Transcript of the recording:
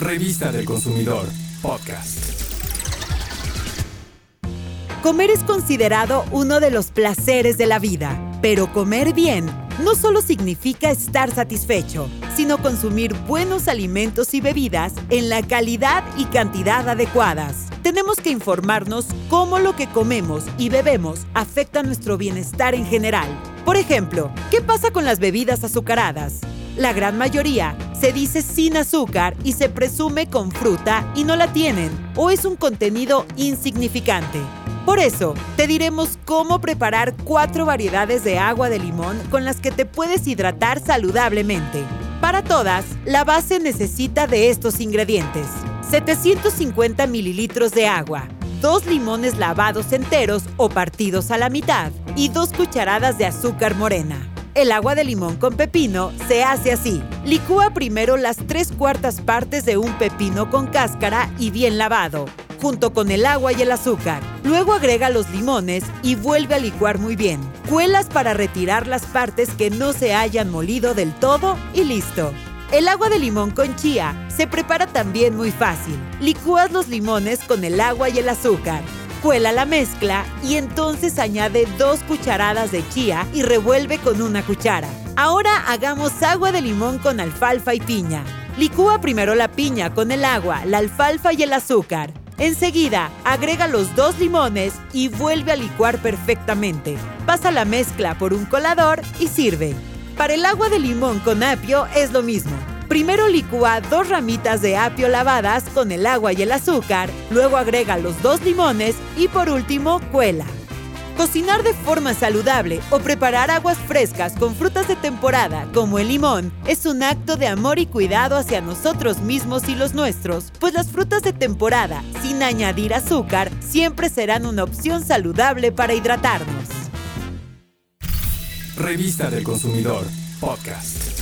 Revista del Consumidor, podcast. Comer es considerado uno de los placeres de la vida, pero comer bien no solo significa estar satisfecho, sino consumir buenos alimentos y bebidas en la calidad y cantidad adecuadas. Tenemos que informarnos cómo lo que comemos y bebemos afecta nuestro bienestar en general. Por ejemplo, ¿qué pasa con las bebidas azucaradas? La gran mayoría se dice sin azúcar y se presume con fruta y no la tienen, o es un contenido insignificante. Por eso, te diremos cómo preparar cuatro variedades de agua de limón con las que te puedes hidratar saludablemente. Para todas, la base necesita de estos ingredientes. 750 mililitros de agua, dos limones lavados enteros o partidos a la mitad y dos cucharadas de azúcar morena. El agua de limón con pepino se hace así. Licúa primero las tres cuartas partes de un pepino con cáscara y bien lavado junto con el agua y el azúcar. Luego agrega los limones y vuelve a licuar muy bien. Cuelas para retirar las partes que no se hayan molido del todo y listo. El agua de limón con chía se prepara también muy fácil. Licúas los limones con el agua y el azúcar. Cuela la mezcla y entonces añade dos cucharadas de chía y revuelve con una cuchara. Ahora hagamos agua de limón con alfalfa y piña. Licúa primero la piña con el agua, la alfalfa y el azúcar. Enseguida, agrega los dos limones y vuelve a licuar perfectamente. Pasa la mezcla por un colador y sirve. Para el agua de limón con apio es lo mismo. Primero licúa dos ramitas de apio lavadas con el agua y el azúcar, luego agrega los dos limones y por último cuela. Cocinar de forma saludable o preparar aguas frescas con frutas de temporada como el limón es un acto de amor y cuidado hacia nosotros mismos y los nuestros, pues las frutas de temporada, sin añadir azúcar, siempre serán una opción saludable para hidratarnos. Revista del Consumidor, podcast.